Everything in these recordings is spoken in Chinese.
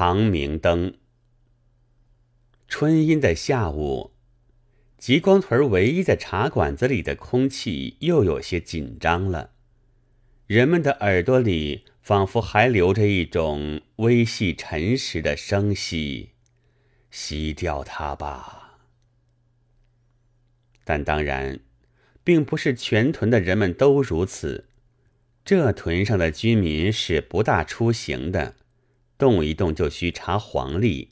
长明灯。春阴的下午，极光屯唯一的茶馆子里的空气又有些紧张了。人们的耳朵里仿佛还留着一种微细沉实的声息，吸掉它吧。但当然，并不是全屯的人们都如此。这屯上的居民是不大出行的。动一动就需查黄历，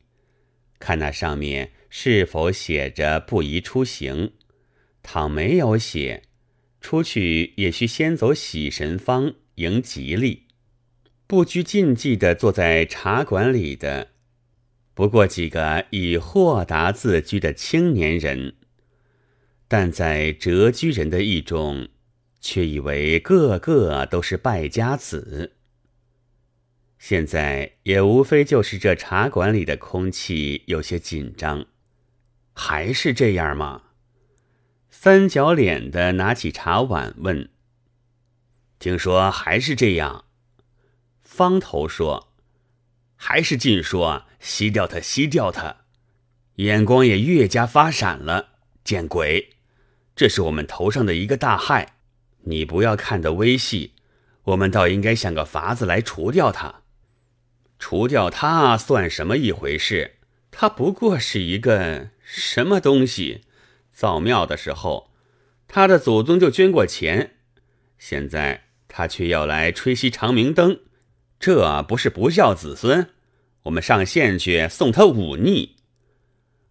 看那上面是否写着不宜出行。倘没有写，出去也需先走喜神方迎吉利。不拘禁忌的坐在茶馆里的，不过几个以豁达自居的青年人，但在谪居人的意中，却以为个个都是败家子。现在也无非就是这茶馆里的空气有些紧张，还是这样吗？三角脸的拿起茶碗问：“听说还是这样？”方头说：“还是尽说吸掉它，吸掉它。”眼光也越加发闪了。见鬼！这是我们头上的一个大害。你不要看得微细，我们倒应该想个法子来除掉它。除掉他算什么一回事？他不过是一个什么东西？造庙的时候，他的祖宗就捐过钱，现在他却要来吹熄长明灯，这不是不孝子孙？我们上县去送他忤逆。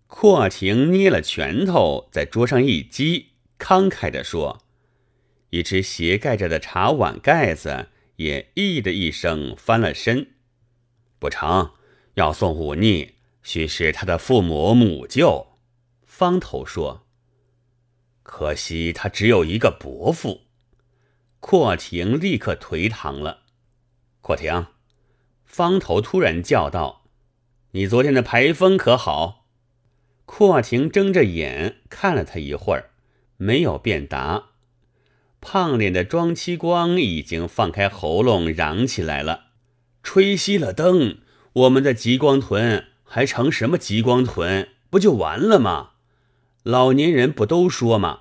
阔亭捏了拳头，在桌上一击，慷慨地说：“一只斜盖着的茶碗盖子也咦的一声翻了身。”不成，要送忤逆，须是他的父母母舅。方头说：“可惜他只有一个伯父。”阔亭立刻颓唐了。阔亭，方头突然叫道：“你昨天的牌风可好？”阔亭睁着眼看了他一会儿，没有便答。胖脸的庄七光已经放开喉咙嚷起来了。吹熄了灯，我们的极光屯还成什么极光屯？不就完了吗？老年人不都说吗？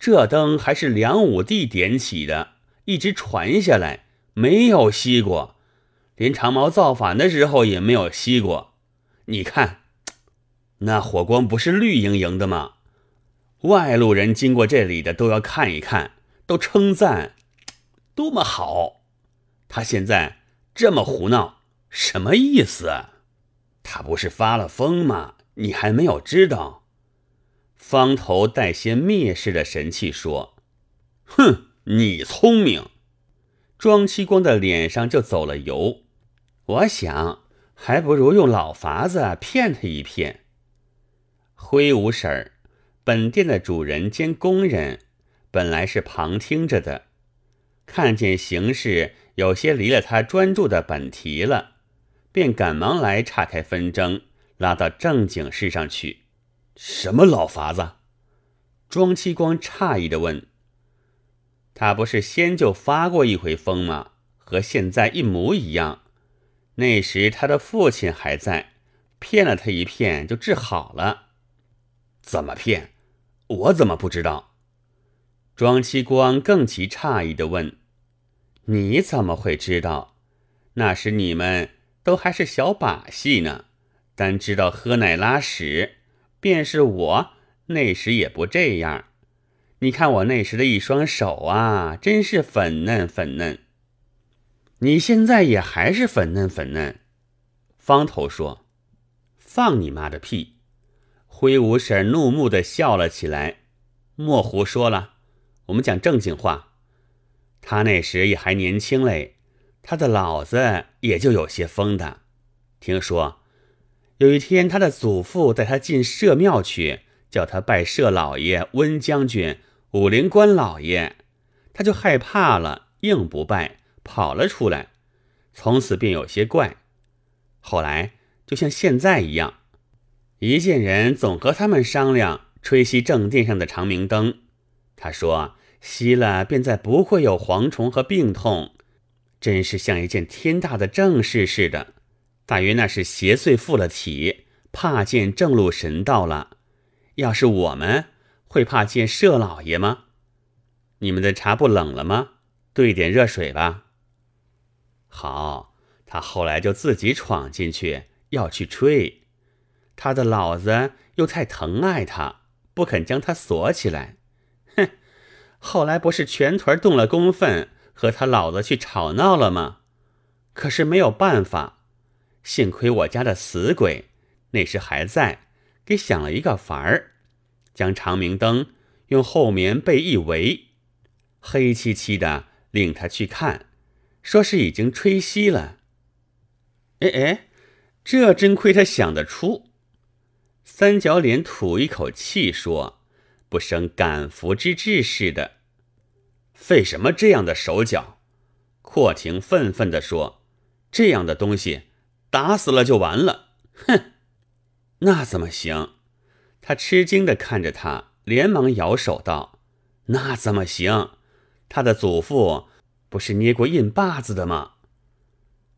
这灯还是梁武帝点起的，一直传下来，没有熄过，连长毛造反的时候也没有熄过。你看，那火光不是绿莹莹的吗？外路人经过这里的都要看一看，都称赞，多么好！他现在。这么胡闹，什么意思？他不是发了疯吗？你还没有知道？方头带些蔑视的神气说：“哼，你聪明。”庄七光的脸上就走了油。我想，还不如用老法子骗他一骗。灰五婶儿，本店的主人兼工人，本来是旁听着的，看见形势。有些离了他专注的本题了，便赶忙来岔开纷争，拉到正经事上去。什么老法子？庄七光诧异的问。他不是先就发过一回疯吗？和现在一模一样。那时他的父亲还在，骗了他一骗就治好了。怎么骗？我怎么不知道？庄七光更其诧异的问。你怎么会知道？那时你们都还是小把戏呢，单知道喝奶拉屎。便是我那时也不这样。你看我那时的一双手啊，真是粉嫩粉嫩。你现在也还是粉嫩粉嫩。方头说：“放你妈的屁！”灰五婶怒目的笑了起来。莫胡说了，我们讲正经话。他那时也还年轻嘞，他的老子也就有些疯的。听说有一天，他的祖父带他进社庙去，叫他拜社老爷、温将军、武灵官老爷，他就害怕了，硬不拜，跑了出来。从此便有些怪。后来就像现在一样，一见人总和他们商量吹熄正殿上的长明灯。他说。吸了，便再不会有蝗虫和病痛，真是像一件天大的正事似的。大约那是邪祟附了体，怕见正路神道了。要是我们会怕见舍老爷吗？你们的茶不冷了吗？兑点热水吧。好，他后来就自己闯进去要去吹，他的老子又太疼爱他，不肯将他锁起来。后来不是全屯动了公愤，和他老子去吵闹了吗？可是没有办法，幸亏我家的死鬼那时还在，给想了一个法儿，将长明灯用厚棉被一围，黑漆漆的，令他去看，说是已经吹熄了。哎哎，这真亏他想得出。三角脸吐一口气说：“不生感服之志似的，费什么这样的手脚？”阔庭愤愤地说。这样的东西，打死了就完了。哼，那怎么行？他吃惊的看着他，连忙摇手道：“那怎么行？他的祖父不是捏过印把子的吗？”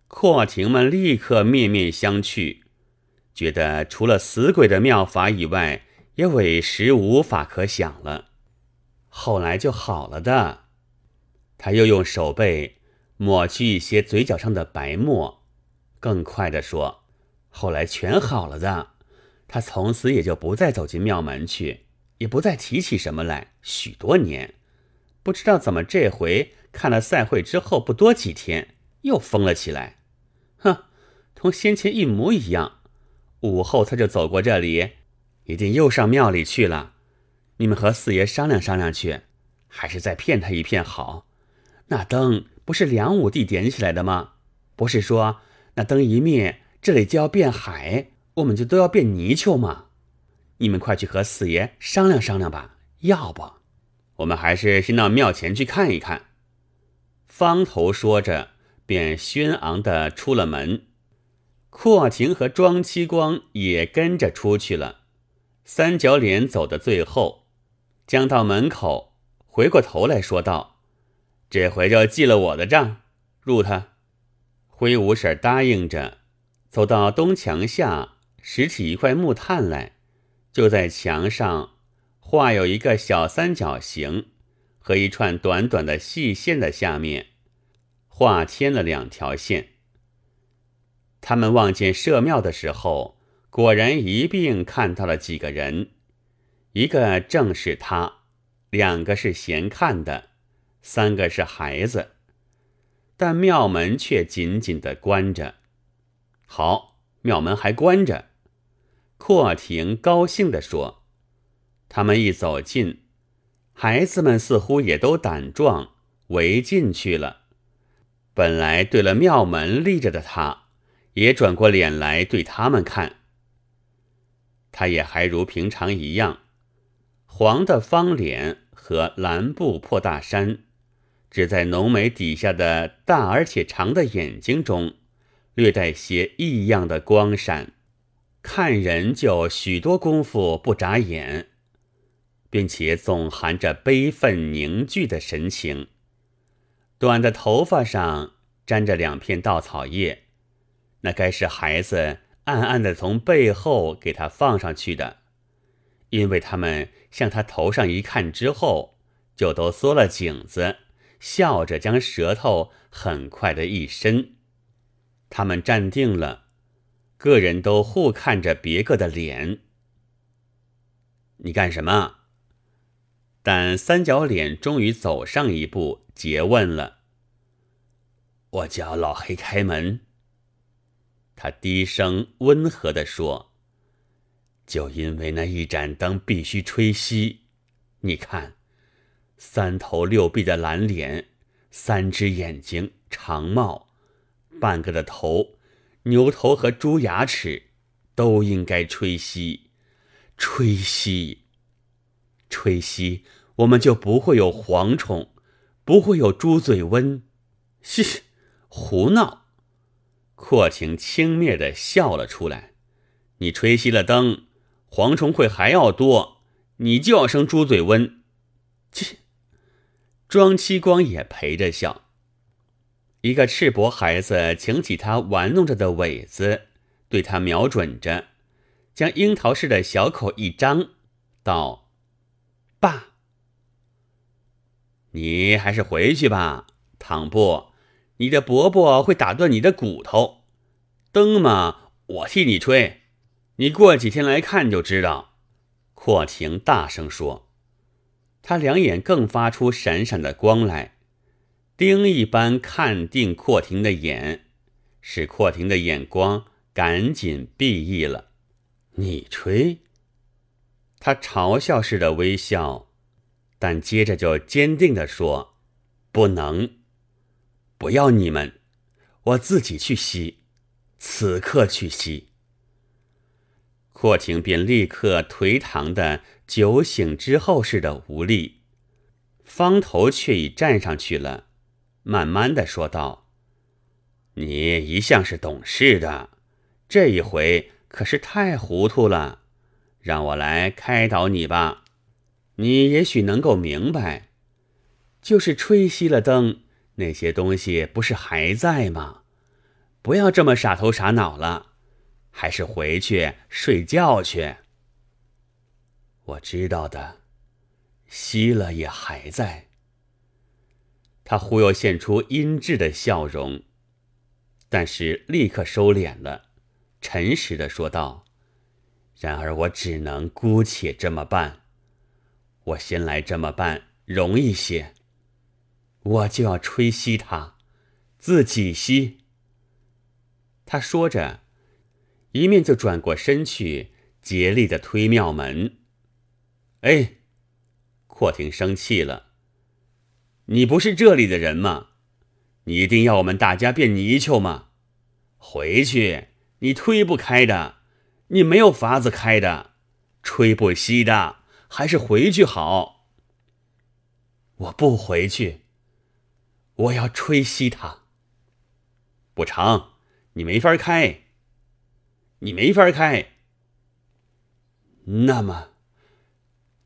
阔亭们立刻面面相觑，觉得除了死鬼的妙法以外，也委实无法可想了。后来就好了的。他又用手背。抹去一些嘴角上的白沫，更快的说：“后来全好了的。他从此也就不再走进庙门去，也不再提起什么来。许多年，不知道怎么这回看了赛会之后不多几天，又疯了起来。哼，同先前一模一样。午后他就走过这里，一定又上庙里去了。你们和四爷商量商量去，还是再骗他一骗好。那灯。”不是梁武帝点起来的吗？不是说那灯一灭，这里就要变海，我们就都要变泥鳅吗？你们快去和四爷商量商量吧。要不，我们还是先到庙前去看一看。方头说着，便轩昂的出了门。阔亭和庄七光也跟着出去了。三角脸走的最后，将到门口，回过头来说道。这回就记了我的账，入他。灰五婶答应着，走到东墙下，拾起一块木炭来，就在墙上画有一个小三角形和一串短短的细线的下面，画添了两条线。他们望见社庙的时候，果然一并看到了几个人，一个正是他，两个是闲看的。三个是孩子，但庙门却紧紧的关着。好，庙门还关着。阔亭高兴地说：“他们一走近，孩子们似乎也都胆壮，围进去了。本来对了庙门立着的他，也转过脸来对他们看。他也还如平常一样，黄的方脸和蓝布破大衫。”只在浓眉底下的大而且长的眼睛中，略带些异样的光闪，看人就许多功夫不眨眼，并且总含着悲愤凝聚的神情。短的头发上沾着两片稻草叶，那该是孩子暗暗的从背后给他放上去的，因为他们向他头上一看之后，就都缩了颈子。笑着将舌头很快的一伸，他们站定了，个人都互看着别个的脸。你干什么？但三角脸终于走上一步，诘问了：“我叫老黑开门。”他低声温和地说：“就因为那一盏灯必须吹熄，你看。”三头六臂的蓝脸，三只眼睛，长帽，半个的头，牛头和猪牙齿，都应该吹熄，吹熄，吹熄，我们就不会有蝗虫，不会有猪嘴瘟。嘘，胡闹！阔情轻蔑的笑了出来。你吹熄了灯，蝗虫会还要多，你就要生猪嘴瘟。切！庄七光也陪着笑。一个赤膊孩子请起他玩弄着的苇子，对他瞄准着，将樱桃似的小口一张，道：“爸，你还是回去吧，倘不，你的伯伯会打断你的骨头。灯嘛，我替你吹，你过几天来看就知道。”阔亭大声说，他两眼更发出闪闪的光来，钉一般看定阔亭的眼，使阔亭的眼光赶紧闭翳了。你吹？他嘲笑似的微笑，但接着就坚定地说：“不能，不要你们，我自己去吸，此刻去吸。”霍廷便立刻颓唐的酒醒之后似的无力，方头却已站上去了，慢慢的说道：“你一向是懂事的，这一回可是太糊涂了，让我来开导你吧。你也许能够明白，就是吹熄了灯，那些东西不是还在吗？不要这么傻头傻脑了。”还是回去睡觉去。我知道的，熄了也还在。他忽又现出阴鸷的笑容，但是立刻收敛了，诚实的说道：“然而我只能姑且这么办。我先来这么办容易些，我就要吹熄它，自己熄。”他说着。一面就转过身去，竭力的推庙门。哎，阔亭生气了。你不是这里的人吗？你一定要我们大家变泥鳅吗？回去，你推不开的，你没有法子开的，吹不熄的，还是回去好。我不回去，我要吹熄它。不成，你没法开。你没法开，那么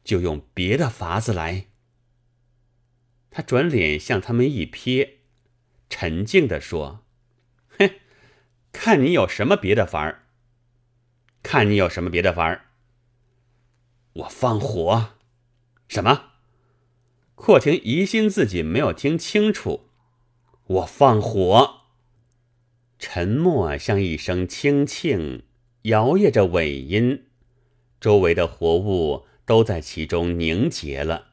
就用别的法子来。他转脸向他们一瞥，沉静的说：“哼，看你有什么别的法儿？看你有什么别的法儿？我放火？什么？”阔亭疑心自己没有听清楚。我放火。沉默像一声轻磬，摇曳着尾音，周围的活物都在其中凝结了。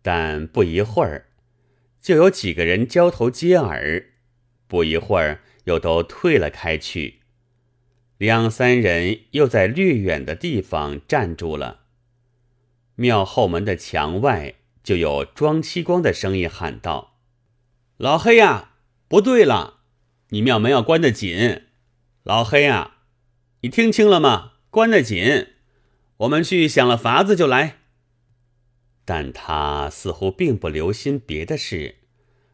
但不一会儿，就有几个人交头接耳；不一会儿，又都退了开去。两三人又在略远的地方站住了。庙后门的墙外，就有装漆光的声音喊道：“老黑呀，不对了！”你庙门要关得紧，老黑啊，你听清了吗？关得紧，我们去想了法子就来。但他似乎并不留心别的事，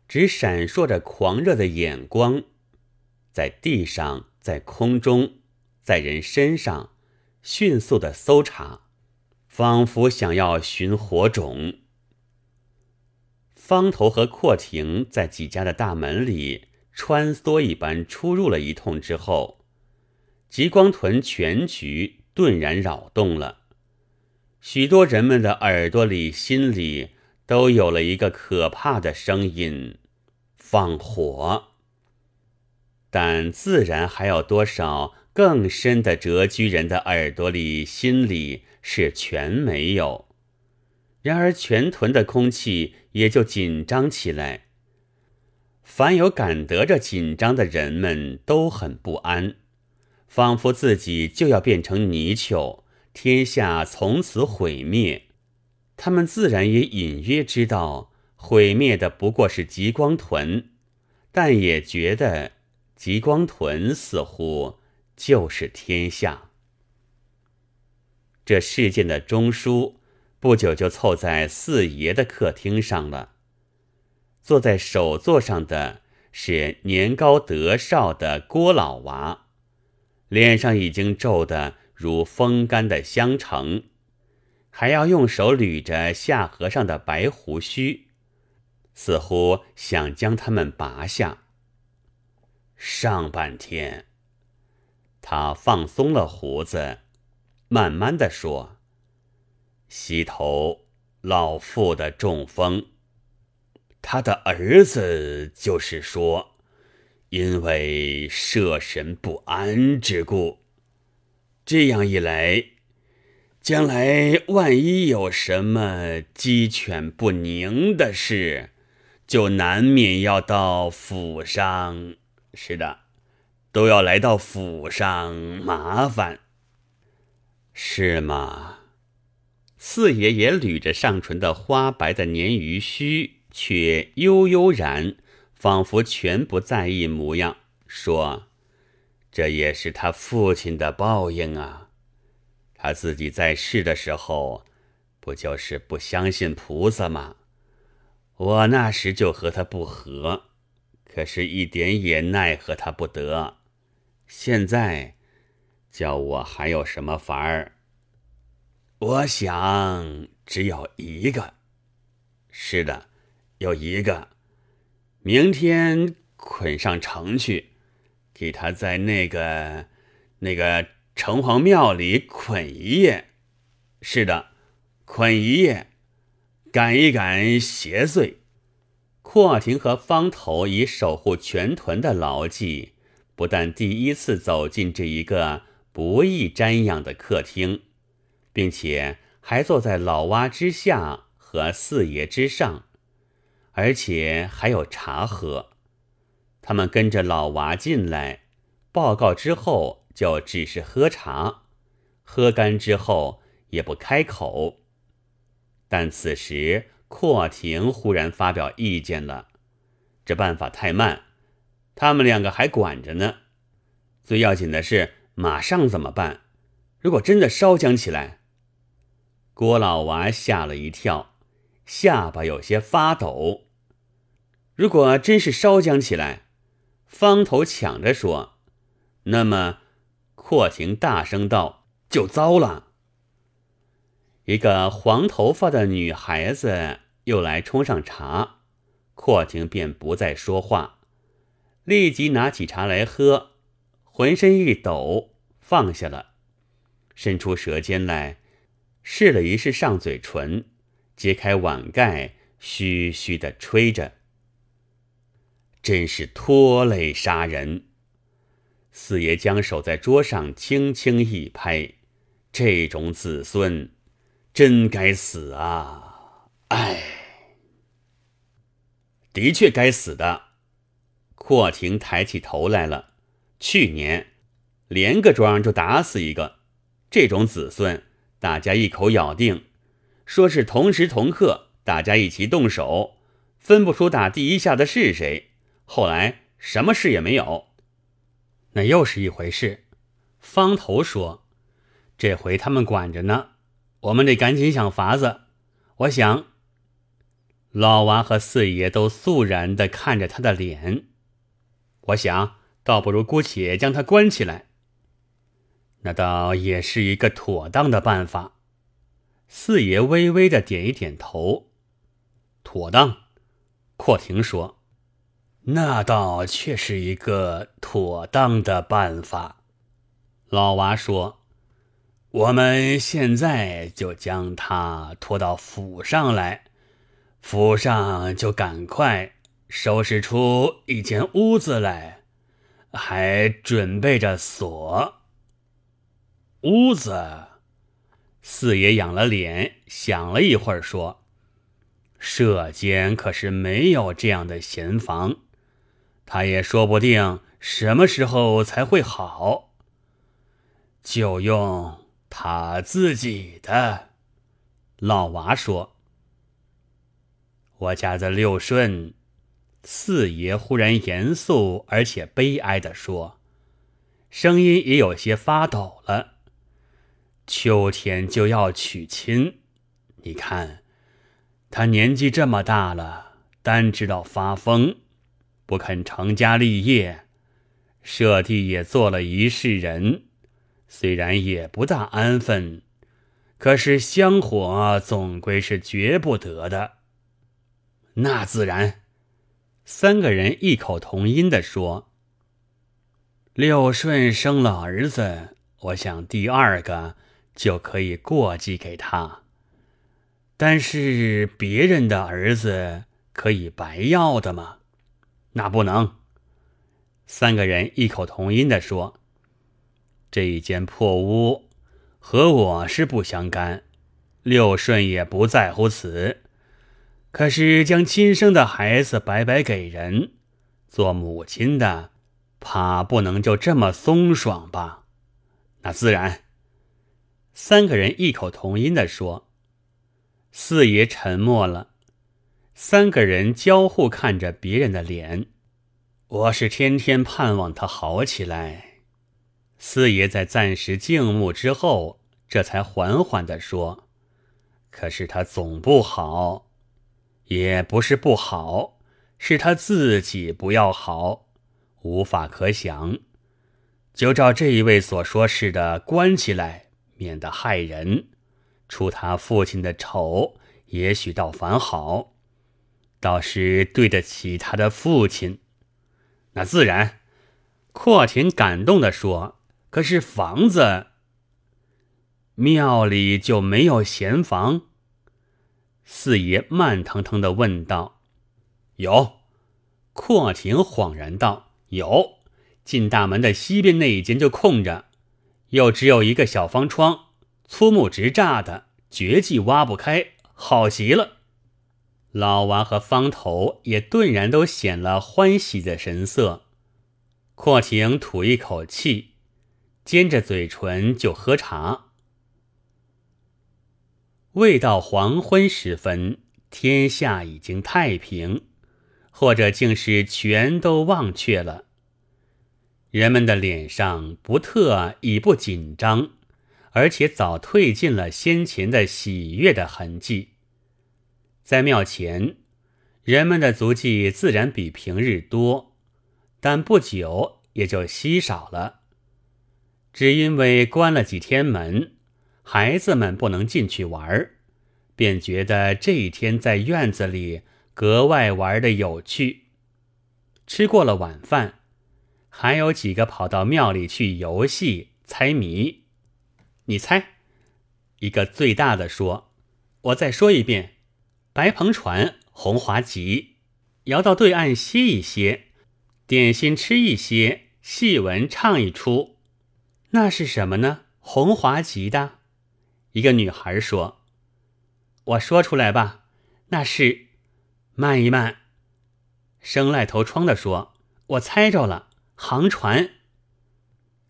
只闪烁着狂热的眼光，在地上，在空中，在人身上，迅速的搜查，仿佛想要寻火种。方头和阔亭在几家的大门里。穿梭一般出入了一通之后，极光屯全局顿然扰动了。许多人们的耳朵里、心里都有了一个可怕的声音：放火。但自然还有多少更深的谪居人的耳朵里、心里是全没有。然而全屯的空气也就紧张起来。凡有感得着紧张的人们都很不安，仿佛自己就要变成泥鳅，天下从此毁灭。他们自然也隐约知道，毁灭的不过是极光屯，但也觉得极光屯似乎就是天下。这事件的中枢不久就凑在四爷的客厅上了。坐在首座上的是年高德少的郭老娃，脸上已经皱得如风干的香橙，还要用手捋着下颌上的白胡须，似乎想将它们拔下。上半天，他放松了胡子，慢慢的说：“西头老妇的中风，他的儿子就是说，因为摄神不安之故，这样一来，将来万一有什么鸡犬不宁的事，就难免要到府上。是的。”都要来到府上麻烦，是吗？四爷也捋着上唇的花白的鲶鱼须，却悠悠然，仿佛全不在意模样，说：“这也是他父亲的报应啊！他自己在世的时候，不就是不相信菩萨吗？我那时就和他不和，可是一点也奈何他不得。”现在叫我还有什么法儿？我想只有一个。是的，有一个。明天捆上城去，给他在那个那个城隍庙里捆一夜。是的，捆一夜，赶一赶邪祟。阔亭和方头以守护全屯的牢记。不但第一次走进这一个不易瞻仰的客厅，并且还坐在老蛙之下和四爷之上，而且还有茶喝。他们跟着老娃进来，报告之后就只是喝茶，喝干之后也不开口。但此时阔亭忽然发表意见了，这办法太慢。他们两个还管着呢，最要紧的是马上怎么办？如果真的烧僵起来，郭老娃吓了一跳，下巴有些发抖。如果真是烧僵起来，方头抢着说：“那么，阔亭大声道：‘就糟了。’”一个黄头发的女孩子又来冲上茶，阔亭便不再说话。立即拿起茶来喝，浑身一抖，放下了，伸出舌尖来试了一试上嘴唇，揭开碗盖，嘘嘘的吹着。真是拖累杀人！四爷将手在桌上轻轻一拍，这种子孙真该死啊！哎，的确该死的。阔亭抬起头来了。去年，连个庄就打死一个，这种子孙，大家一口咬定，说是同时同刻，大家一起动手，分不出打第一下的是谁。后来什么事也没有，那又是一回事。方头说：“这回他们管着呢，我们得赶紧想法子。”我想，老娃和四爷都肃然的看着他的脸。我想，倒不如姑且将他关起来。那倒也是一个妥当的办法。四爷微微的点一点头，妥当。阔亭说：“那倒却是一个妥当的办法。”老娃说：“我们现在就将他拖到府上来，府上就赶快。”收拾出一间屋子来，还准备着锁。屋子，四爷仰了脸，想了一会儿，说：“舍监可是没有这样的闲房，他也说不定什么时候才会好，就用他自己的。”老娃说：“我家的六顺。”四爷忽然严肃而且悲哀地说，声音也有些发抖了。秋天就要娶亲，你看，他年纪这么大了，单知道发疯，不肯成家立业。舍弟也做了一世人，虽然也不大安分，可是香火总归是绝不得的。那自然。三个人异口同音地说：“六顺生了儿子，我想第二个就可以过继给他。但是别人的儿子可以白要的吗？那不能。三个人异口同音的说：“这一间破屋和我是不相干，六顺也不在乎此。可是将亲生的孩子白白给人，做母亲的。”怕不能就这么松爽吧？那自然。三个人异口同音的说。四爷沉默了。三个人交互看着别人的脸。我是天天盼望他好起来。四爷在暂时静默之后，这才缓缓的说：“可是他总不好，也不是不好，是他自己不要好。”无法可想，就照这一位所说似的，关起来，免得害人。出他父亲的丑，也许倒反好，倒是对得起他的父亲。那自然。阔亭感动的说：“可是房子，庙里就没有闲房？”四爷慢腾腾的问道：“有？”阔亭恍然道。有，进大门的西边那一间就空着，又只有一个小方窗，粗木直栅的，绝技挖不开，好极了。老王和方头也顿然都显了欢喜的神色。阔亭吐一口气，尖着嘴唇就喝茶。未到黄昏时分，天下已经太平。或者竟是全都忘却了。人们的脸上不特已不紧张，而且早褪尽了先前的喜悦的痕迹。在庙前，人们的足迹自然比平日多，但不久也就稀少了。只因为关了几天门，孩子们不能进去玩便觉得这一天在院子里。格外玩的有趣。吃过了晚饭，还有几个跑到庙里去游戏猜谜。你猜，一个最大的说：“我再说一遍，白篷船，红华集，摇到对岸歇一歇，点心吃一些，戏文唱一出。那是什么呢？红华集的。”一个女孩说：“我说出来吧，那是。”慢一慢，生赖头疮的说：“我猜着了，航船。”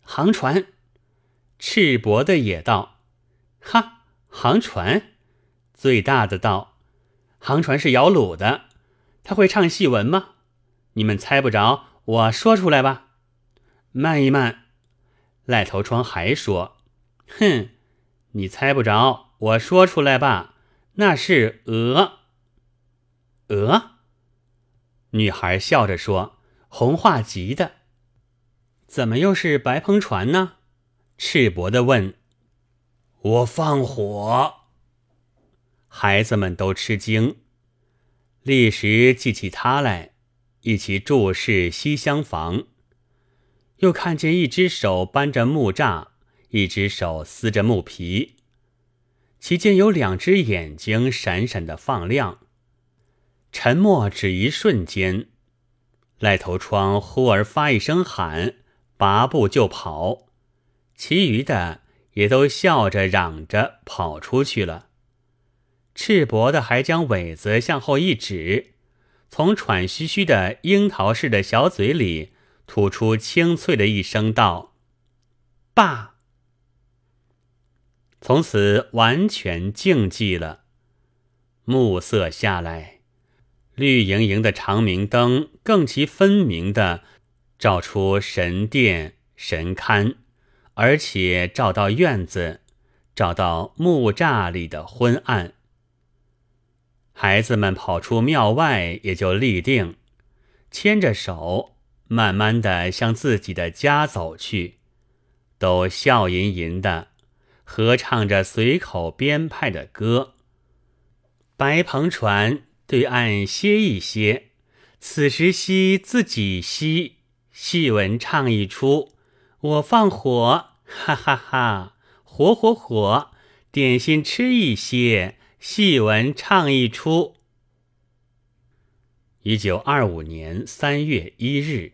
航船，赤膊的也道：“哈，航船。”最大的道：“航船是摇橹的，他会唱戏文吗？你们猜不着，我说出来吧。”慢一慢，赖头疮还说：“哼，你猜不着，我说出来吧，那是鹅。”鹅，女孩笑着说：“红画集的，怎么又是白篷船呢？”赤膊的问：“我放火。”孩子们都吃惊，立时记起他来，一起注视西厢房，又看见一只手搬着木栅，一只手撕着木皮，其间有两只眼睛闪闪的放亮。沉默只一瞬间，赖头疮忽而发一声喊，拔步就跑，其余的也都笑着嚷着跑出去了。赤膊的还将尾子向后一指，从喘吁吁的樱桃似的小嘴里吐出清脆的一声道：“爸。”从此完全静寂了，暮色下来。绿莹莹的长明灯更其分明的照出神殿神龛，而且照到院子，照到木栅里的昏暗。孩子们跑出庙外，也就立定，牵着手，慢慢的向自己的家走去，都笑吟吟的，合唱着随口编派的歌。白篷船。对岸歇一歇，此时息自己息，戏文唱一出，我放火，哈哈哈！火火火！点心吃一些，戏文唱一出。一九二五年三月一日。